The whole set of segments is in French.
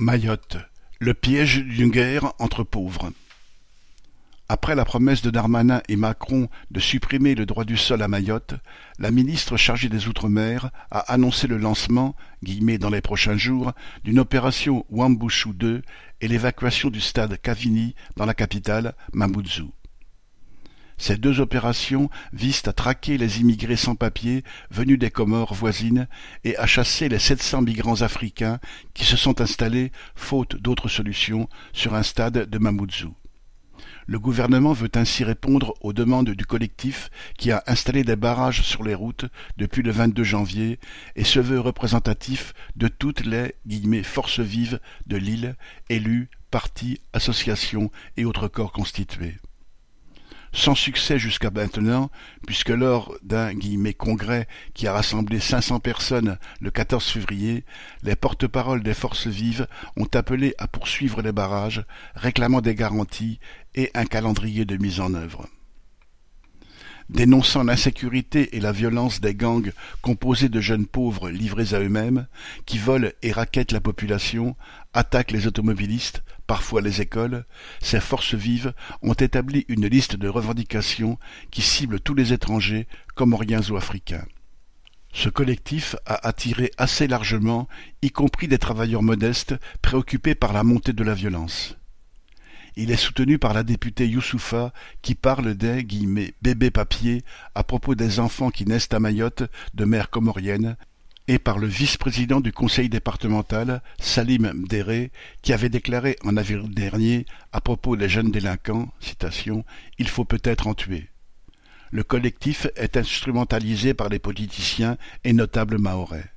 Mayotte, le piège d'une guerre entre pauvres. Après la promesse de Darmanin et Macron de supprimer le droit du sol à Mayotte, la ministre chargée des Outre-mer a annoncé le lancement, dans les prochains jours, d'une opération Wambushu 2 et l'évacuation du stade Cavini dans la capitale, Mamoudzou. Ces deux opérations visent à traquer les immigrés sans papiers venus des Comores voisines et à chasser les 700 migrants africains qui se sont installés, faute d'autres solutions, sur un stade de Mamoudzou. Le gouvernement veut ainsi répondre aux demandes du collectif qui a installé des barrages sur les routes depuis le 22 janvier et se veut représentatif de toutes les forces vives de l'île, élus, partis, associations et autres corps constitués sans succès jusqu'à maintenant, puisque lors d'un congrès qui a rassemblé 500 personnes le 14 février, les porte-paroles des forces vives ont appelé à poursuivre les barrages, réclamant des garanties et un calendrier de mise en œuvre dénonçant l'insécurité et la violence des gangs composés de jeunes pauvres livrés à eux-mêmes, qui volent et raquettent la population, attaquent les automobilistes, parfois les écoles, ces forces vives ont établi une liste de revendications qui cible tous les étrangers, comoriens ou africains. Ce collectif a attiré assez largement, y compris des travailleurs modestes préoccupés par la montée de la violence. Il est soutenu par la députée Youssoufa qui parle des « bébés papiers » à propos des enfants qui naissent à Mayotte de mères comoriennes et par le vice-président du conseil départemental, Salim Mdéré, qui avait déclaré en avril dernier à propos des jeunes délinquants citation, Il faut peut-être en tuer. Le collectif est instrumentalisé par les politiciens et notables mahorais.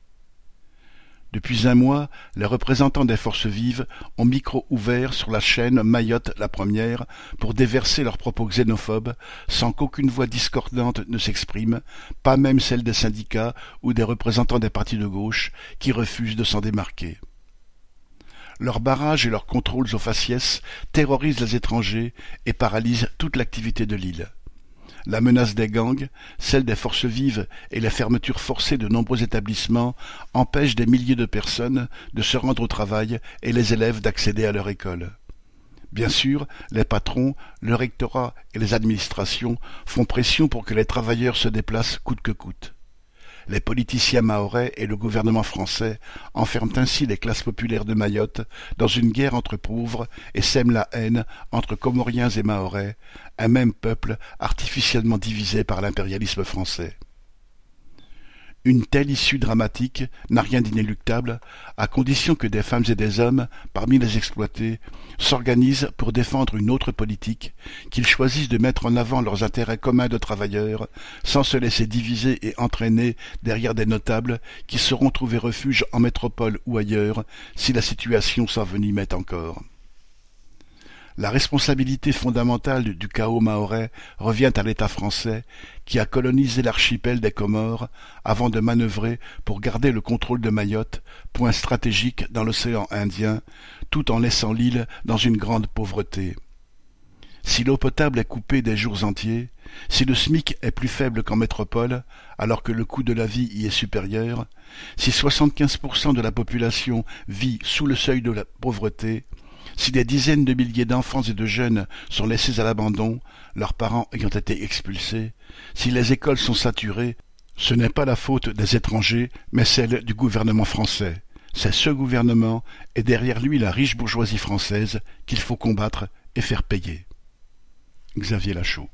Depuis un mois, les représentants des forces vives ont micro ouvert sur la chaîne Mayotte la première pour déverser leurs propos xénophobes sans qu'aucune voix discordante ne s'exprime, pas même celle des syndicats ou des représentants des partis de gauche qui refusent de s'en démarquer. Leurs barrages et leurs contrôles aux faciès terrorisent les étrangers et paralysent toute l'activité de l'île. La menace des gangs, celle des forces vives et la fermeture forcée de nombreux établissements empêchent des milliers de personnes de se rendre au travail et les élèves d'accéder à leur école. Bien sûr, les patrons, le rectorat et les administrations font pression pour que les travailleurs se déplacent coûte que coûte. Les politiciens mahorais et le gouvernement français enferment ainsi les classes populaires de Mayotte dans une guerre entre pauvres et sèment la haine entre Comoriens et Mahorais, un même peuple artificiellement divisé par l'impérialisme français. Une telle issue dramatique n'a rien d'inéluctable, à condition que des femmes et des hommes, parmi les exploités, s'organisent pour défendre une autre politique, qu'ils choisissent de mettre en avant leurs intérêts communs de travailleurs, sans se laisser diviser et entraîner derrière des notables qui sauront trouver refuge en métropole ou ailleurs si la situation s'envenimait encore. La responsabilité fondamentale du chaos mahorais revient à l'État français, qui a colonisé l'archipel des Comores avant de manœuvrer pour garder le contrôle de Mayotte, point stratégique dans l'océan Indien, tout en laissant l'île dans une grande pauvreté. Si l'eau potable est coupée des jours entiers, si le SMIC est plus faible qu'en métropole, alors que le coût de la vie y est supérieur, si 75% de la population vit sous le seuil de la pauvreté, si des dizaines de milliers d'enfants et de jeunes sont laissés à l'abandon, leurs parents ayant été expulsés, si les écoles sont saturées, ce n'est pas la faute des étrangers, mais celle du gouvernement français. C'est ce gouvernement, et derrière lui la riche bourgeoisie française, qu'il faut combattre et faire payer. Xavier Lachaud